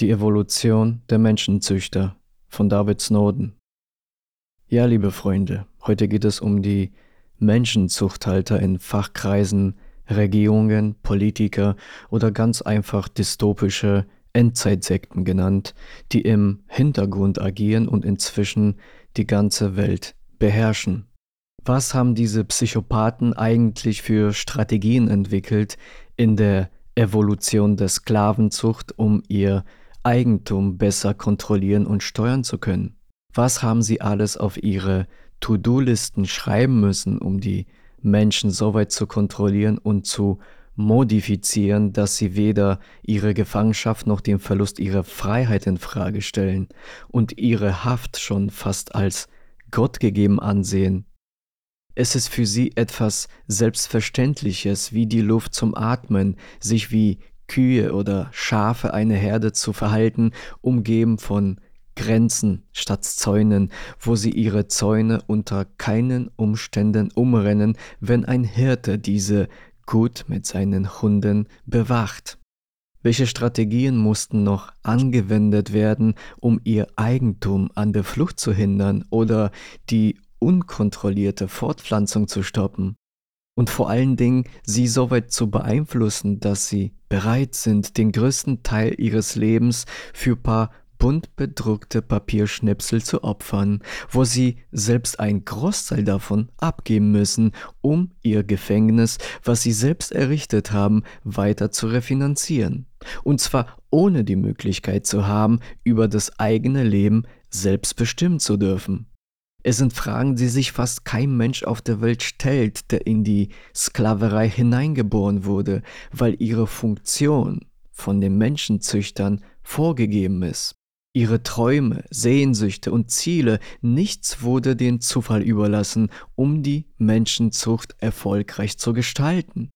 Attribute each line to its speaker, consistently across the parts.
Speaker 1: Die Evolution der Menschenzüchter von David Snowden. Ja, liebe Freunde, heute geht es um die Menschenzuchthalter in Fachkreisen, Regierungen, Politiker oder ganz einfach dystopische Endzeitsekten genannt, die im Hintergrund agieren und inzwischen die ganze Welt beherrschen. Was haben diese Psychopathen eigentlich für Strategien entwickelt in der Evolution der Sklavenzucht, um ihr Eigentum besser kontrollieren und steuern zu können. Was haben sie alles auf ihre To-Do-Listen schreiben müssen, um die Menschen so weit zu kontrollieren und zu modifizieren, dass sie weder ihre Gefangenschaft noch den Verlust ihrer Freiheit in Frage stellen und ihre Haft schon fast als Gott gegeben ansehen. Es ist für sie etwas Selbstverständliches wie die Luft zum Atmen, sich wie Kühe oder Schafe eine Herde zu verhalten, umgeben von Grenzen statt Zäunen, wo sie ihre Zäune unter keinen Umständen umrennen, wenn ein Hirte diese gut mit seinen Hunden bewacht. Welche Strategien mussten noch angewendet werden, um ihr Eigentum an der Flucht zu hindern oder die unkontrollierte Fortpflanzung zu stoppen? Und vor allen Dingen sie so weit zu beeinflussen, dass sie bereit sind, den größten Teil ihres Lebens für paar bunt bedruckte Papierschnipsel zu opfern, wo sie selbst ein Großteil davon abgeben müssen, um ihr Gefängnis, was sie selbst errichtet haben, weiter zu refinanzieren. Und zwar ohne die Möglichkeit zu haben, über das eigene Leben selbst bestimmen zu dürfen. Es sind Fragen, die sich fast kein Mensch auf der Welt stellt, der in die Sklaverei hineingeboren wurde, weil ihre Funktion von den Menschenzüchtern vorgegeben ist. Ihre Träume, Sehnsüchte und Ziele, nichts wurde den Zufall überlassen, um die Menschenzucht erfolgreich zu gestalten.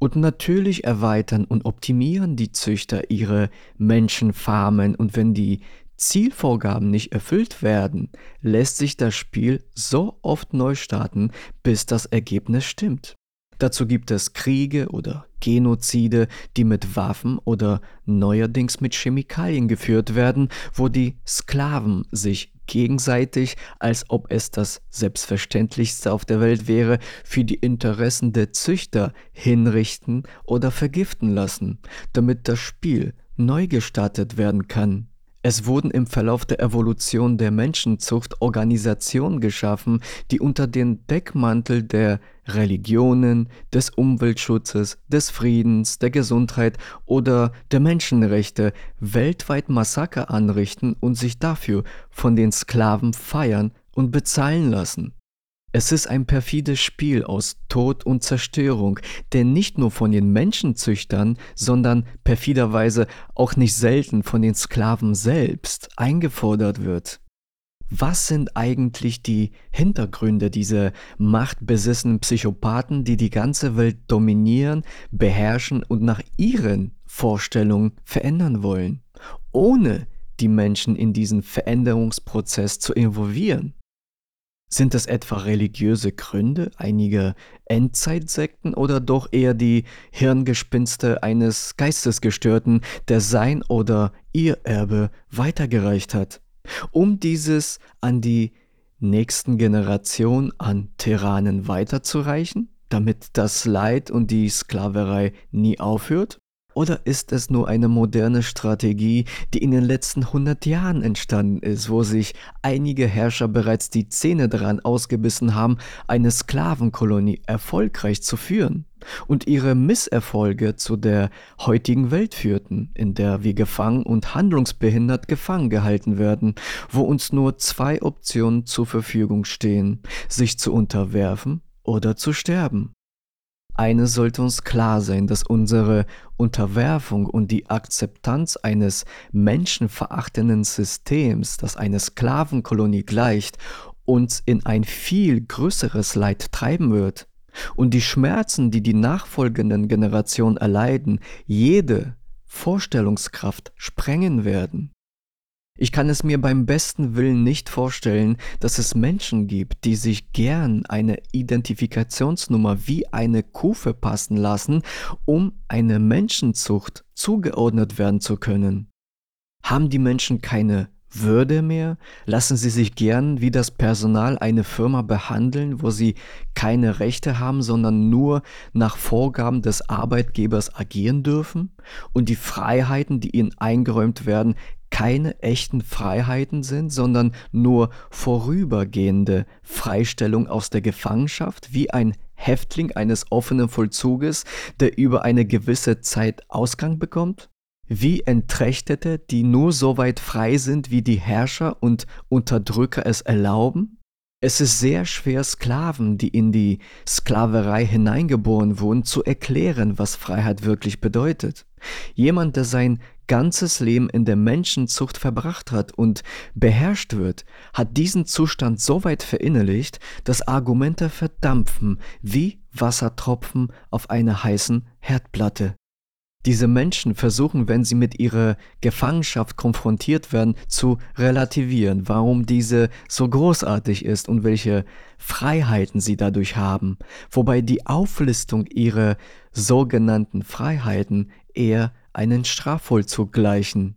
Speaker 1: Und natürlich erweitern und optimieren die Züchter ihre Menschenfarmen und wenn die Zielvorgaben nicht erfüllt werden, lässt sich das Spiel so oft neu starten, bis das Ergebnis stimmt. Dazu gibt es Kriege oder Genozide, die mit Waffen oder neuerdings mit Chemikalien geführt werden, wo die Sklaven sich gegenseitig, als ob es das Selbstverständlichste auf der Welt wäre, für die Interessen der Züchter hinrichten oder vergiften lassen, damit das Spiel neu gestartet werden kann. Es wurden im Verlauf der Evolution der Menschenzucht Organisationen geschaffen, die unter den Deckmantel der Religionen, des Umweltschutzes, des Friedens, der Gesundheit oder der Menschenrechte weltweit Massaker anrichten und sich dafür von den Sklaven feiern und bezahlen lassen. Es ist ein perfides Spiel aus Tod und Zerstörung, der nicht nur von den Menschenzüchtern, sondern perfiderweise auch nicht selten von den Sklaven selbst eingefordert wird. Was sind eigentlich die Hintergründe dieser machtbesessenen Psychopathen, die die ganze Welt dominieren, beherrschen und nach ihren Vorstellungen verändern wollen, ohne die Menschen in diesen Veränderungsprozess zu involvieren? Sind es etwa religiöse Gründe einiger Endzeitsekten oder doch eher die Hirngespinste eines Geistesgestörten, der sein oder ihr Erbe weitergereicht hat, um dieses an die nächsten Generation an Tyrannen weiterzureichen, damit das Leid und die Sklaverei nie aufhört? Oder ist es nur eine moderne Strategie, die in den letzten 100 Jahren entstanden ist, wo sich einige Herrscher bereits die Zähne daran ausgebissen haben, eine Sklavenkolonie erfolgreich zu führen und ihre Misserfolge zu der heutigen Welt führten, in der wir gefangen und handlungsbehindert gefangen gehalten werden, wo uns nur zwei Optionen zur Verfügung stehen, sich zu unterwerfen oder zu sterben. Eines sollte uns klar sein, dass unsere Unterwerfung und die Akzeptanz eines menschenverachtenden Systems, das eine Sklavenkolonie gleicht, uns in ein viel größeres Leid treiben wird. Und die Schmerzen, die die nachfolgenden Generationen erleiden, jede Vorstellungskraft sprengen werden. Ich kann es mir beim besten Willen nicht vorstellen, dass es Menschen gibt, die sich gern eine Identifikationsnummer wie eine Kuh verpassen lassen, um eine Menschenzucht zugeordnet werden zu können. Haben die Menschen keine würde mehr? Lassen Sie sich gern wie das Personal eine Firma behandeln, wo Sie keine Rechte haben, sondern nur nach Vorgaben des Arbeitgebers agieren dürfen? Und die Freiheiten, die Ihnen eingeräumt werden, keine echten Freiheiten sind, sondern nur vorübergehende Freistellung aus der Gefangenschaft, wie ein Häftling eines offenen Vollzuges, der über eine gewisse Zeit Ausgang bekommt? Wie Entrechtete, die nur so weit frei sind, wie die Herrscher und Unterdrücker es erlauben? Es ist sehr schwer, Sklaven, die in die Sklaverei hineingeboren wurden, zu erklären, was Freiheit wirklich bedeutet. Jemand, der sein ganzes Leben in der Menschenzucht verbracht hat und beherrscht wird, hat diesen Zustand so weit verinnerlicht, dass Argumente verdampfen wie Wassertropfen auf einer heißen Herdplatte. Diese Menschen versuchen, wenn sie mit ihrer Gefangenschaft konfrontiert werden, zu relativieren, warum diese so großartig ist und welche Freiheiten sie dadurch haben, wobei die Auflistung ihrer sogenannten Freiheiten eher einen Strafvollzug gleichen.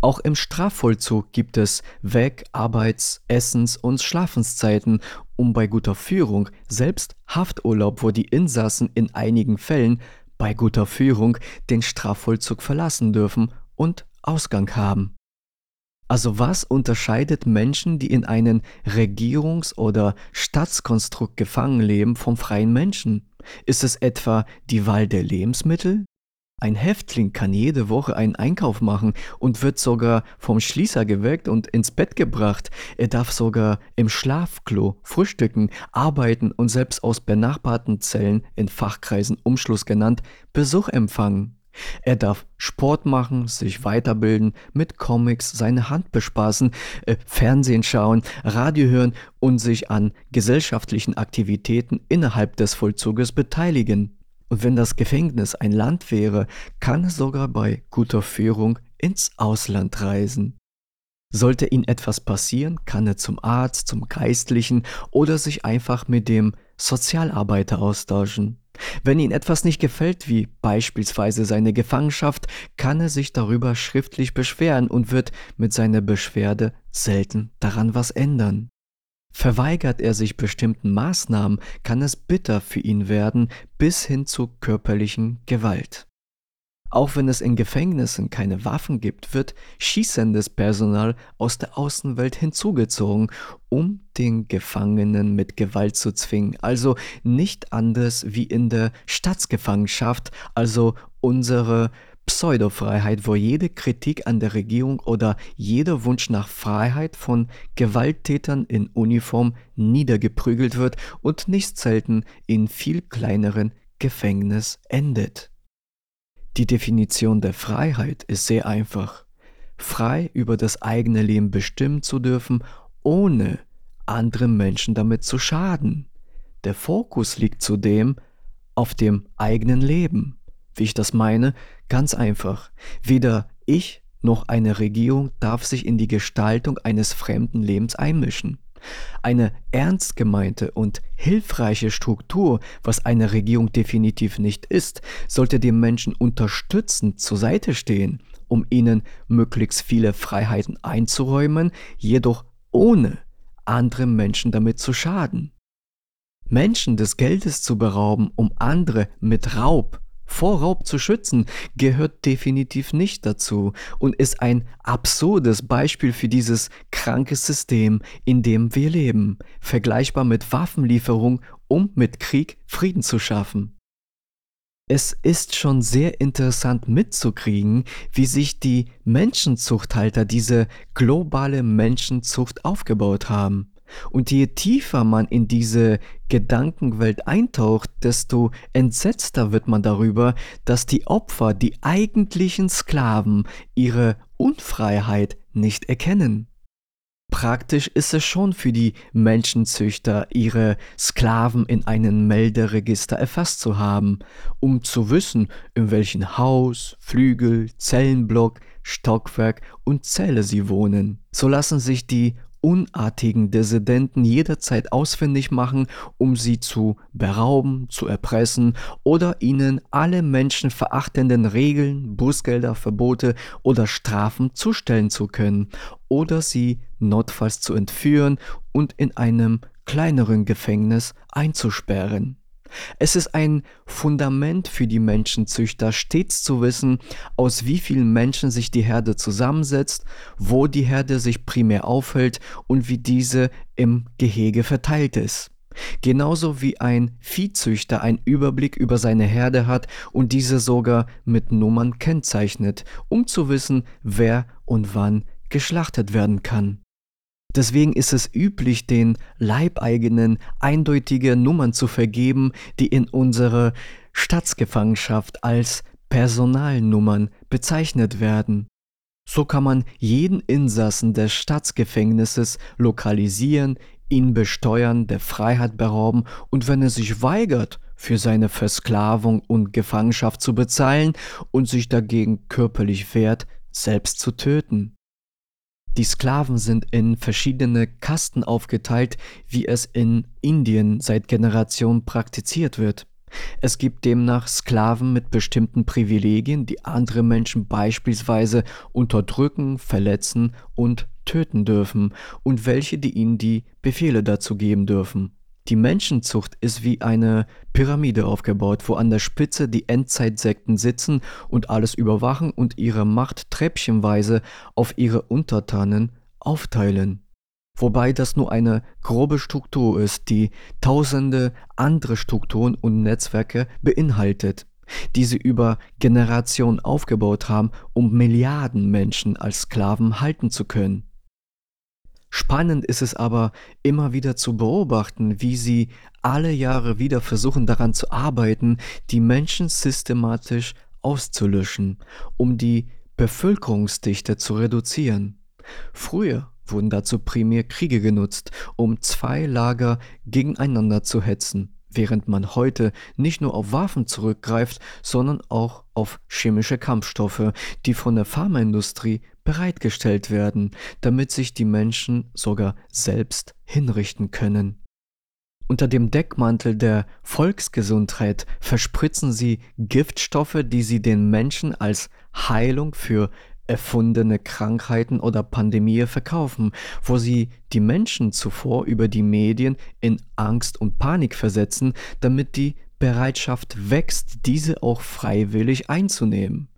Speaker 1: Auch im Strafvollzug gibt es Weg-, Arbeits-, Essens- und Schlafenszeiten, um bei guter Führung selbst Hafturlaub, wo die Insassen in einigen Fällen bei guter Führung den Strafvollzug verlassen dürfen und Ausgang haben. Also was unterscheidet Menschen, die in einem Regierungs- oder Staatskonstrukt gefangen leben, vom freien Menschen? Ist es etwa die Wahl der Lebensmittel, ein Häftling kann jede Woche einen Einkauf machen und wird sogar vom Schließer geweckt und ins Bett gebracht. Er darf sogar im Schlafklo frühstücken, arbeiten und selbst aus benachbarten Zellen, in Fachkreisen Umschluss genannt, Besuch empfangen. Er darf Sport machen, sich weiterbilden, mit Comics seine Hand bespaßen, äh, Fernsehen schauen, Radio hören und sich an gesellschaftlichen Aktivitäten innerhalb des Vollzuges beteiligen. Und wenn das Gefängnis ein Land wäre, kann es sogar bei guter Führung ins Ausland reisen. Sollte ihm etwas passieren, kann er zum Arzt, zum Geistlichen oder sich einfach mit dem Sozialarbeiter austauschen. Wenn ihm etwas nicht gefällt, wie beispielsweise seine Gefangenschaft, kann er sich darüber schriftlich beschweren und wird mit seiner Beschwerde selten daran was ändern. Verweigert er sich bestimmten Maßnahmen, kann es bitter für ihn werden bis hin zu körperlichen Gewalt. Auch wenn es in Gefängnissen keine Waffen gibt, wird schießendes Personal aus der Außenwelt hinzugezogen, um den Gefangenen mit Gewalt zu zwingen. Also nicht anders wie in der Staatsgefangenschaft, also unsere Pseudofreiheit, wo jede Kritik an der Regierung oder jeder Wunsch nach Freiheit von Gewalttätern in Uniform niedergeprügelt wird und nicht selten in viel kleineren Gefängnis endet. Die Definition der Freiheit ist sehr einfach. Frei über das eigene Leben bestimmen zu dürfen, ohne anderen Menschen damit zu schaden. Der Fokus liegt zudem auf dem eigenen Leben. Wie ich das meine? Ganz einfach. Weder ich noch eine Regierung darf sich in die Gestaltung eines fremden Lebens einmischen. Eine ernst gemeinte und hilfreiche Struktur, was eine Regierung definitiv nicht ist, sollte den Menschen unterstützend zur Seite stehen, um ihnen möglichst viele Freiheiten einzuräumen, jedoch ohne andere Menschen damit zu schaden. Menschen des Geldes zu berauben, um andere mit Raub vor Raub zu schützen, gehört definitiv nicht dazu und ist ein absurdes Beispiel für dieses kranke System, in dem wir leben, vergleichbar mit Waffenlieferung, um mit Krieg Frieden zu schaffen. Es ist schon sehr interessant mitzukriegen, wie sich die Menschenzuchthalter diese globale Menschenzucht aufgebaut haben. Und je tiefer man in diese Gedankenwelt eintaucht, desto entsetzter wird man darüber, dass die Opfer, die eigentlichen Sklaven, ihre Unfreiheit nicht erkennen. Praktisch ist es schon für die Menschenzüchter, ihre Sklaven in einem Melderegister erfasst zu haben, um zu wissen, in welchem Haus, Flügel, Zellenblock, Stockwerk und Zelle sie wohnen. So lassen sich die unartigen Dissidenten jederzeit ausfindig machen, um sie zu berauben, zu erpressen oder ihnen alle menschenverachtenden Regeln, Bußgelder, Verbote oder Strafen zustellen zu können oder sie notfalls zu entführen und in einem kleineren Gefängnis einzusperren. Es ist ein Fundament für die Menschenzüchter, stets zu wissen, aus wie vielen Menschen sich die Herde zusammensetzt, wo die Herde sich primär aufhält und wie diese im Gehege verteilt ist. Genauso wie ein Viehzüchter einen Überblick über seine Herde hat und diese sogar mit Nummern kennzeichnet, um zu wissen, wer und wann geschlachtet werden kann. Deswegen ist es üblich, den Leibeigenen eindeutige Nummern zu vergeben, die in unserer Staatsgefangenschaft als Personalnummern bezeichnet werden. So kann man jeden Insassen des Staatsgefängnisses lokalisieren, ihn besteuern, der Freiheit berauben und wenn er sich weigert, für seine Versklavung und Gefangenschaft zu bezahlen und sich dagegen körperlich wehrt, selbst zu töten. Die Sklaven sind in verschiedene Kasten aufgeteilt, wie es in Indien seit Generationen praktiziert wird. Es gibt demnach Sklaven mit bestimmten Privilegien, die andere Menschen beispielsweise unterdrücken, verletzen und töten dürfen, und welche, die ihnen die Befehle dazu geben dürfen. Die Menschenzucht ist wie eine Pyramide aufgebaut, wo an der Spitze die Endzeitsekten sitzen und alles überwachen und ihre Macht treppchenweise auf ihre Untertanen aufteilen. Wobei das nur eine grobe Struktur ist, die tausende andere Strukturen und Netzwerke beinhaltet, die sie über Generationen aufgebaut haben, um Milliarden Menschen als Sklaven halten zu können. Spannend ist es aber immer wieder zu beobachten, wie sie alle Jahre wieder versuchen daran zu arbeiten, die Menschen systematisch auszulöschen, um die Bevölkerungsdichte zu reduzieren. Früher wurden dazu primär Kriege genutzt, um zwei Lager gegeneinander zu hetzen, während man heute nicht nur auf Waffen zurückgreift, sondern auch auf chemische Kampfstoffe, die von der Pharmaindustrie bereitgestellt werden, damit sich die Menschen sogar selbst hinrichten können. Unter dem Deckmantel der Volksgesundheit verspritzen sie Giftstoffe, die sie den Menschen als Heilung für erfundene Krankheiten oder Pandemie verkaufen, wo sie die Menschen zuvor über die Medien in Angst und Panik versetzen, damit die Bereitschaft wächst, diese auch freiwillig einzunehmen.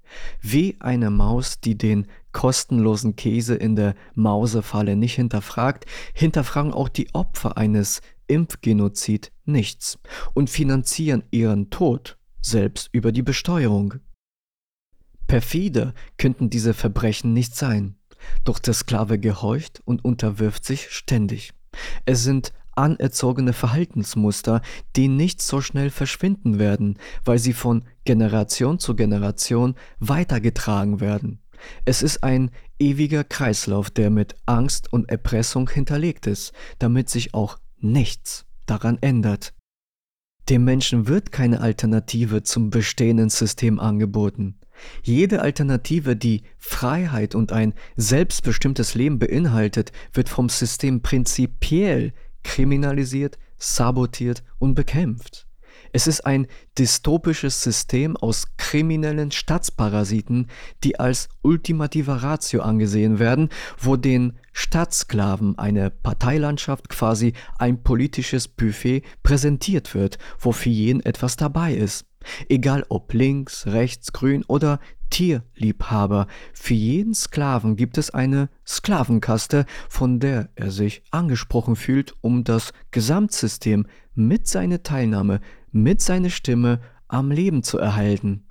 Speaker 1: Wie eine Maus, die den kostenlosen Käse in der Mausefalle nicht hinterfragt, hinterfragen auch die Opfer eines Impfgenozid nichts und finanzieren ihren Tod selbst über die Besteuerung. Perfide könnten diese Verbrechen nicht sein, doch der Sklave gehorcht und unterwirft sich ständig. Es sind anerzogene Verhaltensmuster, die nicht so schnell verschwinden werden, weil sie von Generation zu Generation weitergetragen werden. Es ist ein ewiger Kreislauf, der mit Angst und Erpressung hinterlegt ist, damit sich auch nichts daran ändert. Dem Menschen wird keine Alternative zum bestehenden System angeboten. Jede Alternative, die Freiheit und ein selbstbestimmtes Leben beinhaltet, wird vom System prinzipiell kriminalisiert, sabotiert und bekämpft. Es ist ein dystopisches System aus kriminellen Staatsparasiten, die als ultimativer Ratio angesehen werden, wo den Staatssklaven eine Parteilandschaft quasi ein politisches Buffet präsentiert wird, wo für jeden etwas dabei ist. Egal ob links, rechts, grün oder Tierliebhaber, für jeden Sklaven gibt es eine Sklavenkaste, von der er sich angesprochen fühlt, um das Gesamtsystem mit seiner Teilnahme mit seiner Stimme am Leben zu erhalten.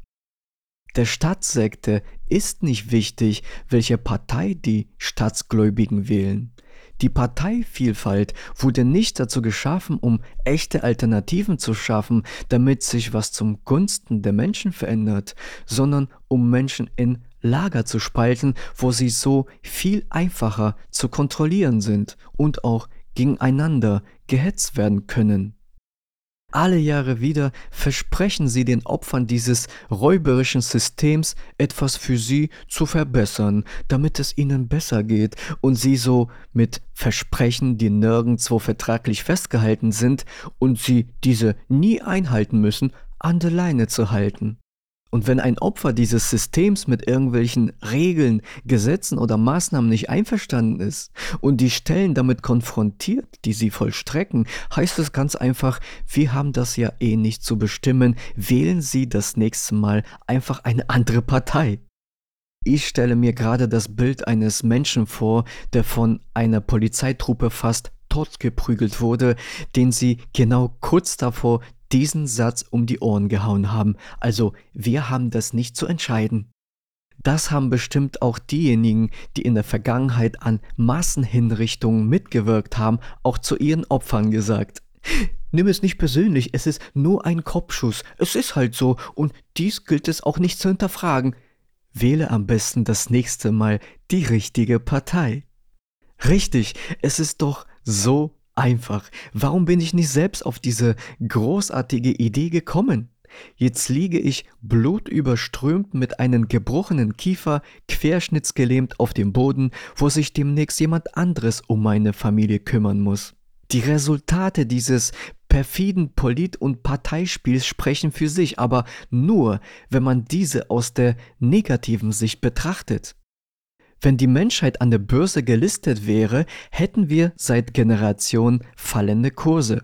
Speaker 1: Der Staatssekte ist nicht wichtig, welche Partei die Staatsgläubigen wählen. Die Parteivielfalt wurde nicht dazu geschaffen, um echte Alternativen zu schaffen, damit sich was zum Gunsten der Menschen verändert, sondern um Menschen in Lager zu spalten, wo sie so viel einfacher zu kontrollieren sind und auch gegeneinander gehetzt werden können. Alle Jahre wieder versprechen sie den Opfern dieses räuberischen Systems etwas für sie zu verbessern, damit es ihnen besser geht und sie so mit Versprechen, die nirgendwo vertraglich festgehalten sind und sie diese nie einhalten müssen, an der Leine zu halten. Und wenn ein Opfer dieses Systems mit irgendwelchen Regeln, Gesetzen oder Maßnahmen nicht einverstanden ist und die Stellen damit konfrontiert, die sie vollstrecken, heißt es ganz einfach, wir haben das ja eh nicht zu bestimmen, wählen Sie das nächste Mal einfach eine andere Partei. Ich stelle mir gerade das Bild eines Menschen vor, der von einer Polizeitruppe fast totgeprügelt wurde, den sie genau kurz davor diesen Satz um die Ohren gehauen haben. Also wir haben das nicht zu entscheiden. Das haben bestimmt auch diejenigen, die in der Vergangenheit an Massenhinrichtungen mitgewirkt haben, auch zu ihren Opfern gesagt. Nimm es nicht persönlich, es ist nur ein Kopfschuss. Es ist halt so und dies gilt es auch nicht zu hinterfragen. Wähle am besten das nächste Mal die richtige Partei. Richtig, es ist doch so einfach. Warum bin ich nicht selbst auf diese großartige Idee gekommen? Jetzt liege ich blutüberströmt mit einem gebrochenen Kiefer, querschnittsgelähmt auf dem Boden, wo sich demnächst jemand anderes um meine Familie kümmern muss. Die Resultate dieses perfiden Polit- und Parteispiels sprechen für sich, aber nur, wenn man diese aus der negativen Sicht betrachtet. Wenn die Menschheit an der Börse gelistet wäre, hätten wir seit Generationen fallende Kurse.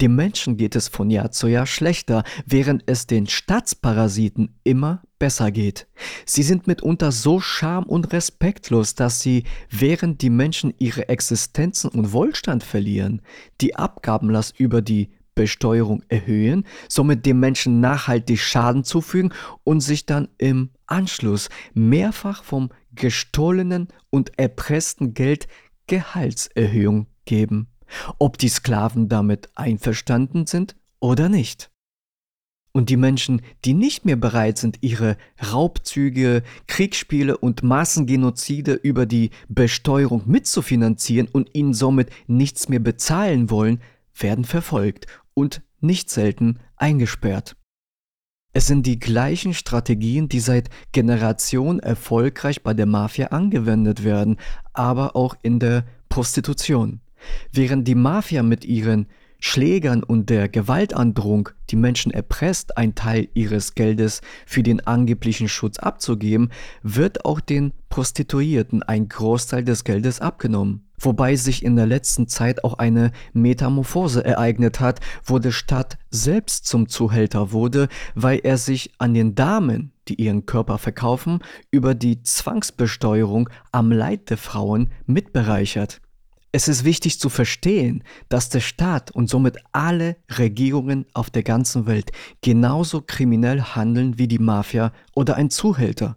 Speaker 1: Dem Menschen geht es von Jahr zu Jahr schlechter, während es den Staatsparasiten immer besser geht. Sie sind mitunter so scham und respektlos, dass sie, während die Menschen ihre Existenzen und Wohlstand verlieren, die Abgabenlast über die Besteuerung erhöhen, somit dem Menschen nachhaltig Schaden zufügen und sich dann im Anschluss mehrfach vom gestohlenen und erpressten Geld Gehaltserhöhung geben, ob die Sklaven damit einverstanden sind oder nicht. Und die Menschen, die nicht mehr bereit sind, ihre Raubzüge, Kriegsspiele und Massengenozide über die Besteuerung mitzufinanzieren und ihnen somit nichts mehr bezahlen wollen, werden verfolgt und nicht selten eingesperrt. Es sind die gleichen Strategien, die seit Generationen erfolgreich bei der Mafia angewendet werden, aber auch in der Prostitution. Während die Mafia mit ihren Schlägern und der Gewaltandrohung die Menschen erpresst, einen Teil ihres Geldes für den angeblichen Schutz abzugeben, wird auch den Prostituierten ein Großteil des Geldes abgenommen wobei sich in der letzten Zeit auch eine Metamorphose ereignet hat, wo der Staat selbst zum Zuhälter wurde, weil er sich an den Damen, die ihren Körper verkaufen, über die Zwangsbesteuerung am Leid der Frauen mitbereichert. Es ist wichtig zu verstehen, dass der Staat und somit alle Regierungen auf der ganzen Welt genauso kriminell handeln wie die Mafia oder ein Zuhälter.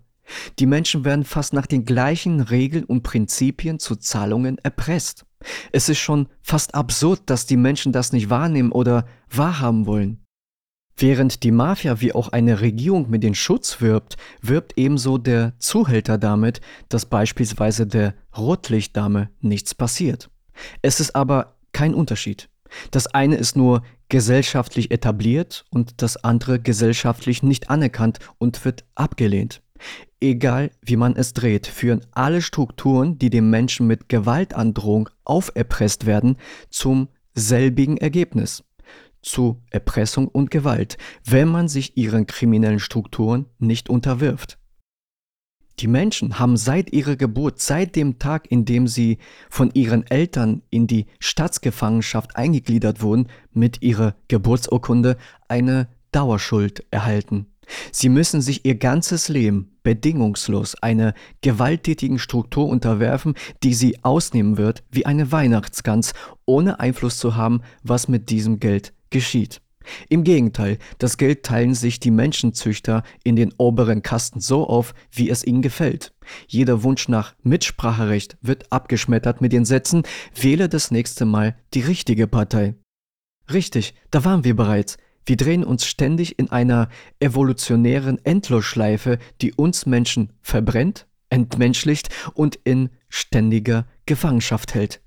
Speaker 1: Die Menschen werden fast nach den gleichen Regeln und Prinzipien zu Zahlungen erpresst. Es ist schon fast absurd, dass die Menschen das nicht wahrnehmen oder wahrhaben wollen. Während die Mafia wie auch eine Regierung mit den Schutz wirbt, wirbt ebenso der Zuhälter damit, dass beispielsweise der Rotlichtdame nichts passiert. Es ist aber kein Unterschied. Das eine ist nur gesellschaftlich etabliert und das andere gesellschaftlich nicht anerkannt und wird abgelehnt. Egal wie man es dreht, führen alle Strukturen, die dem Menschen mit Gewaltandrohung auferpresst werden, zum selbigen Ergebnis zu Erpressung und Gewalt, wenn man sich ihren kriminellen Strukturen nicht unterwirft. Die Menschen haben seit ihrer Geburt, seit dem Tag, in dem sie von ihren Eltern in die Staatsgefangenschaft eingegliedert wurden, mit ihrer Geburtsurkunde eine Dauerschuld erhalten. Sie müssen sich ihr ganzes Leben bedingungslos einer gewalttätigen Struktur unterwerfen, die sie ausnehmen wird wie eine Weihnachtsgans, ohne Einfluss zu haben, was mit diesem Geld geschieht. Im Gegenteil, das Geld teilen sich die Menschenzüchter in den oberen Kasten so auf, wie es ihnen gefällt. Jeder Wunsch nach Mitspracherecht wird abgeschmettert mit den Sätzen, wähle das nächste Mal die richtige Partei. Richtig, da waren wir bereits. Wir drehen uns ständig in einer evolutionären Endlosschleife, die uns Menschen verbrennt, entmenschlicht und in ständiger Gefangenschaft hält.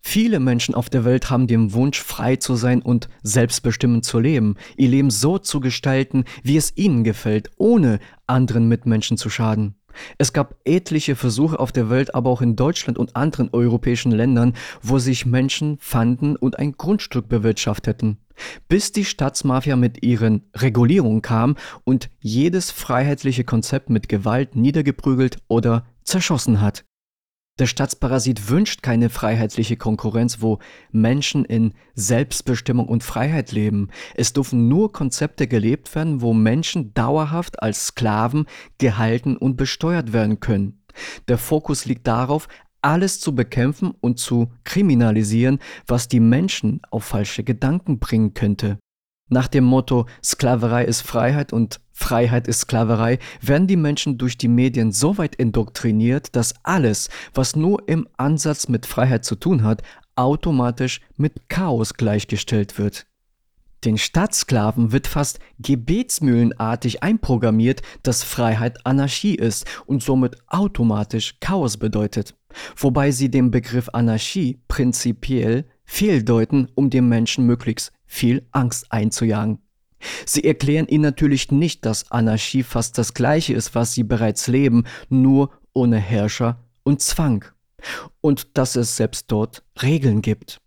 Speaker 1: Viele Menschen auf der Welt haben den Wunsch, frei zu sein und selbstbestimmend zu leben, ihr Leben so zu gestalten, wie es ihnen gefällt, ohne anderen Mitmenschen zu schaden. Es gab etliche Versuche auf der Welt, aber auch in Deutschland und anderen europäischen Ländern, wo sich Menschen fanden und ein Grundstück bewirtschafteten. Bis die Staatsmafia mit ihren Regulierungen kam und jedes freiheitliche Konzept mit Gewalt niedergeprügelt oder zerschossen hat. Der Staatsparasit wünscht keine freiheitliche Konkurrenz, wo Menschen in Selbstbestimmung und Freiheit leben. Es dürfen nur Konzepte gelebt werden, wo Menschen dauerhaft als Sklaven gehalten und besteuert werden können. Der Fokus liegt darauf, alles zu bekämpfen und zu kriminalisieren, was die Menschen auf falsche Gedanken bringen könnte. Nach dem Motto Sklaverei ist Freiheit und Freiheit ist Sklaverei werden die Menschen durch die Medien so weit indoktriniert, dass alles, was nur im Ansatz mit Freiheit zu tun hat, automatisch mit Chaos gleichgestellt wird. Den Staatssklaven wird fast gebetsmühlenartig einprogrammiert, dass Freiheit Anarchie ist und somit automatisch Chaos bedeutet, wobei sie den Begriff Anarchie prinzipiell fehldeuten, um dem Menschen möglichst viel Angst einzujagen. Sie erklären ihnen natürlich nicht, dass Anarchie fast das gleiche ist, was sie bereits leben, nur ohne Herrscher und Zwang. Und dass es selbst dort Regeln gibt.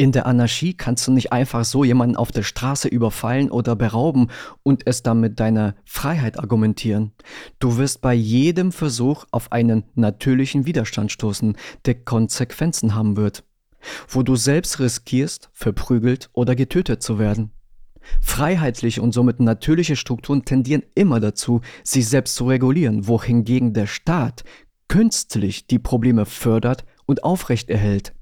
Speaker 1: In der Anarchie kannst du nicht einfach so jemanden auf der Straße überfallen oder berauben und es dann mit deiner Freiheit argumentieren. Du wirst bei jedem Versuch auf einen natürlichen Widerstand stoßen, der Konsequenzen haben wird wo du selbst riskierst, verprügelt oder getötet zu werden. Freiheitliche und somit natürliche Strukturen tendieren immer dazu, sich selbst zu regulieren, wohingegen der Staat künstlich die Probleme fördert und aufrechterhält.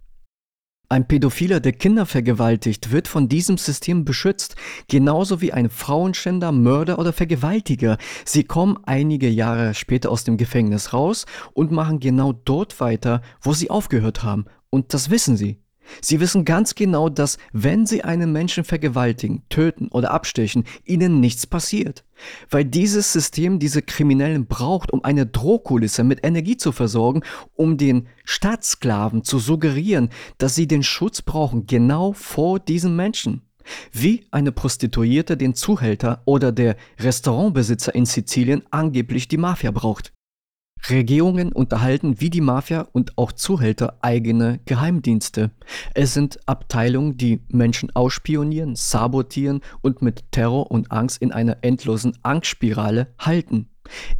Speaker 1: Ein Pädophiler, der Kinder vergewaltigt, wird von diesem System beschützt, genauso wie ein Frauenschänder, Mörder oder Vergewaltiger. Sie kommen einige Jahre später aus dem Gefängnis raus und machen genau dort weiter, wo sie aufgehört haben, und das wissen sie. Sie wissen ganz genau, dass wenn sie einen Menschen vergewaltigen, töten oder abstechen, ihnen nichts passiert. Weil dieses System diese Kriminellen braucht, um eine Drohkulisse mit Energie zu versorgen, um den Staatssklaven zu suggerieren, dass sie den Schutz brauchen, genau vor diesen Menschen. Wie eine Prostituierte den Zuhälter oder der Restaurantbesitzer in Sizilien angeblich die Mafia braucht. Regierungen unterhalten wie die Mafia und auch Zuhälter eigene Geheimdienste. Es sind Abteilungen, die Menschen ausspionieren, sabotieren und mit Terror und Angst in einer endlosen Angstspirale halten.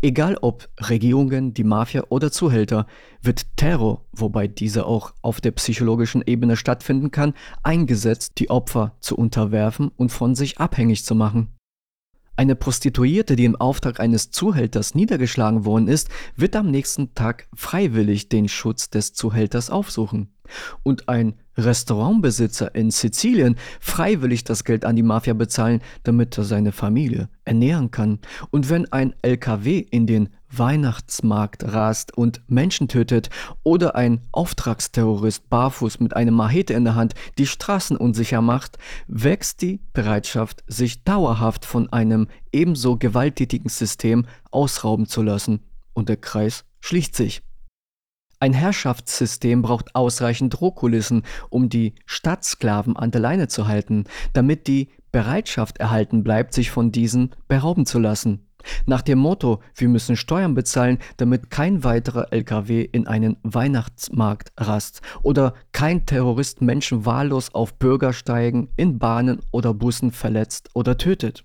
Speaker 1: Egal ob Regierungen, die Mafia oder Zuhälter, wird Terror, wobei dieser auch auf der psychologischen Ebene stattfinden kann, eingesetzt, die Opfer zu unterwerfen und von sich abhängig zu machen. Eine Prostituierte, die im Auftrag eines Zuhälters niedergeschlagen worden ist, wird am nächsten Tag freiwillig den Schutz des Zuhälters aufsuchen. Und ein Restaurantbesitzer in Sizilien freiwillig das Geld an die Mafia bezahlen, damit er seine Familie ernähren kann. Und wenn ein LKW in den Weihnachtsmarkt rast und Menschen tötet oder ein Auftragsterrorist barfuß mit einem Machete in der Hand die Straßen unsicher macht, wächst die Bereitschaft, sich dauerhaft von einem ebenso gewalttätigen System ausrauben zu lassen. Und der Kreis schließt sich. Ein Herrschaftssystem braucht ausreichend Drohkulissen, um die Stadtsklaven an der Leine zu halten, damit die Bereitschaft erhalten bleibt, sich von diesen berauben zu lassen. Nach dem Motto, wir müssen Steuern bezahlen, damit kein weiterer LKW in einen Weihnachtsmarkt rast oder kein Terrorist Menschen wahllos auf Bürgersteigen, in Bahnen oder Bussen verletzt oder tötet.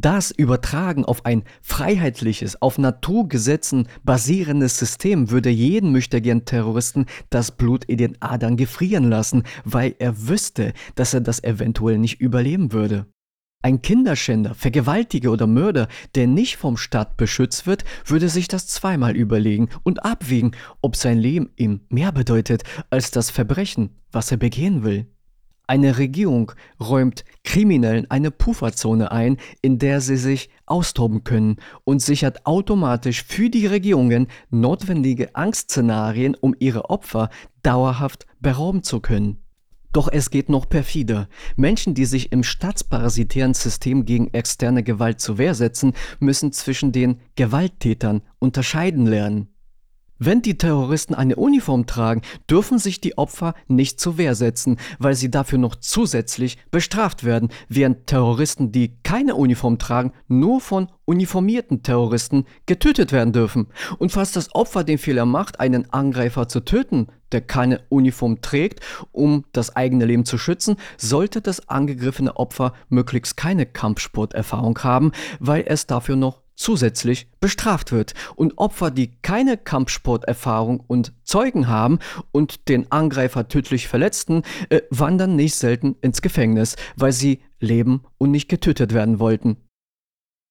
Speaker 1: Das Übertragen auf ein freiheitliches, auf Naturgesetzen basierendes System würde jeden möchtegern Terroristen das Blut in den Adern gefrieren lassen, weil er wüsste, dass er das eventuell nicht überleben würde. Ein Kinderschänder, Vergewaltiger oder Mörder, der nicht vom Staat beschützt wird, würde sich das zweimal überlegen und abwägen, ob sein Leben ihm mehr bedeutet als das Verbrechen, was er begehen will. Eine Regierung räumt Kriminellen eine Pufferzone ein, in der sie sich austoben können und sichert automatisch für die Regierungen notwendige Angstszenarien, um ihre Opfer dauerhaft berauben zu können. Doch es geht noch perfider. Menschen, die sich im staatsparasitären System gegen externe Gewalt zur Wehr setzen, müssen zwischen den Gewalttätern unterscheiden lernen. Wenn die Terroristen eine Uniform tragen, dürfen sich die Opfer nicht zur Wehr setzen, weil sie dafür noch zusätzlich bestraft werden, während Terroristen, die keine Uniform tragen, nur von uniformierten Terroristen getötet werden dürfen. Und falls das Opfer den Fehler macht, einen Angreifer zu töten, der keine Uniform trägt, um das eigene Leben zu schützen, sollte das angegriffene Opfer möglichst keine Kampfsporterfahrung haben, weil es dafür noch zusätzlich bestraft wird. Und Opfer, die keine Kampfsporterfahrung und Zeugen haben und den Angreifer tödlich verletzten, äh, wandern nicht selten ins Gefängnis, weil sie leben und nicht getötet werden wollten.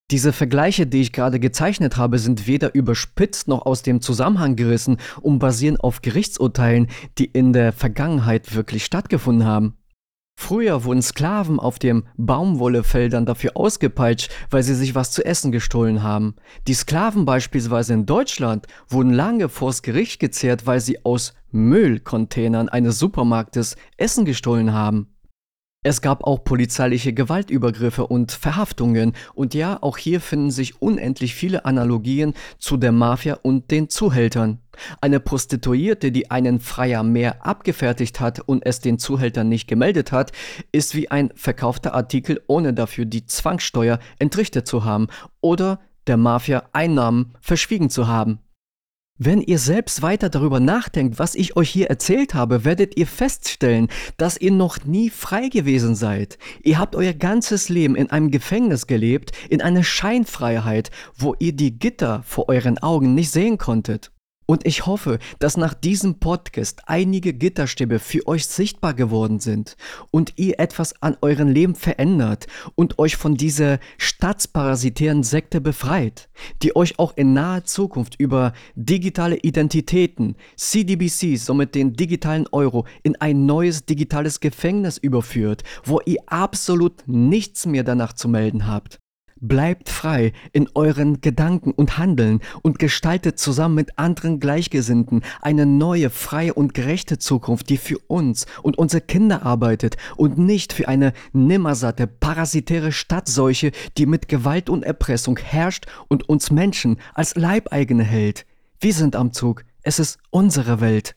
Speaker 1: Diese Vergleiche, die ich gerade gezeichnet habe, sind weder überspitzt noch aus dem Zusammenhang gerissen und basieren auf Gerichtsurteilen, die in der Vergangenheit wirklich stattgefunden haben. Früher wurden Sklaven auf den Baumwollefeldern dafür ausgepeitscht, weil sie sich was zu essen gestohlen haben. Die Sklaven beispielsweise in Deutschland wurden lange vors Gericht gezehrt, weil sie aus Müllcontainern eines Supermarktes Essen gestohlen haben. Es gab auch polizeiliche Gewaltübergriffe und Verhaftungen und ja, auch hier finden sich unendlich viele Analogien zu der Mafia und den Zuhältern. Eine Prostituierte, die einen Freier mehr abgefertigt hat und es den Zuhältern nicht gemeldet hat, ist wie ein verkaufter Artikel, ohne dafür die Zwangssteuer entrichtet zu haben oder der Mafia Einnahmen verschwiegen zu haben. Wenn ihr selbst weiter darüber nachdenkt, was ich euch hier erzählt habe, werdet ihr feststellen, dass ihr noch nie frei gewesen seid. Ihr habt euer ganzes Leben in einem Gefängnis gelebt, in einer Scheinfreiheit, wo ihr die Gitter vor euren Augen nicht sehen konntet. Und ich hoffe, dass nach diesem Podcast einige Gitterstäbe für euch sichtbar geworden sind und ihr etwas an eurem Leben verändert und euch von dieser staatsparasitären Sekte befreit, die euch auch in naher Zukunft über digitale Identitäten, CDBCs, somit den digitalen Euro, in ein neues digitales Gefängnis überführt, wo ihr absolut nichts mehr danach zu melden habt. Bleibt frei in euren Gedanken und Handeln und gestaltet zusammen mit anderen Gleichgesinnten eine neue, freie und gerechte Zukunft, die für uns und unsere Kinder arbeitet und nicht für eine nimmersatte, parasitäre Stadtseuche, die mit Gewalt und Erpressung herrscht und uns Menschen als Leibeigene hält. Wir sind am Zug. Es ist unsere Welt.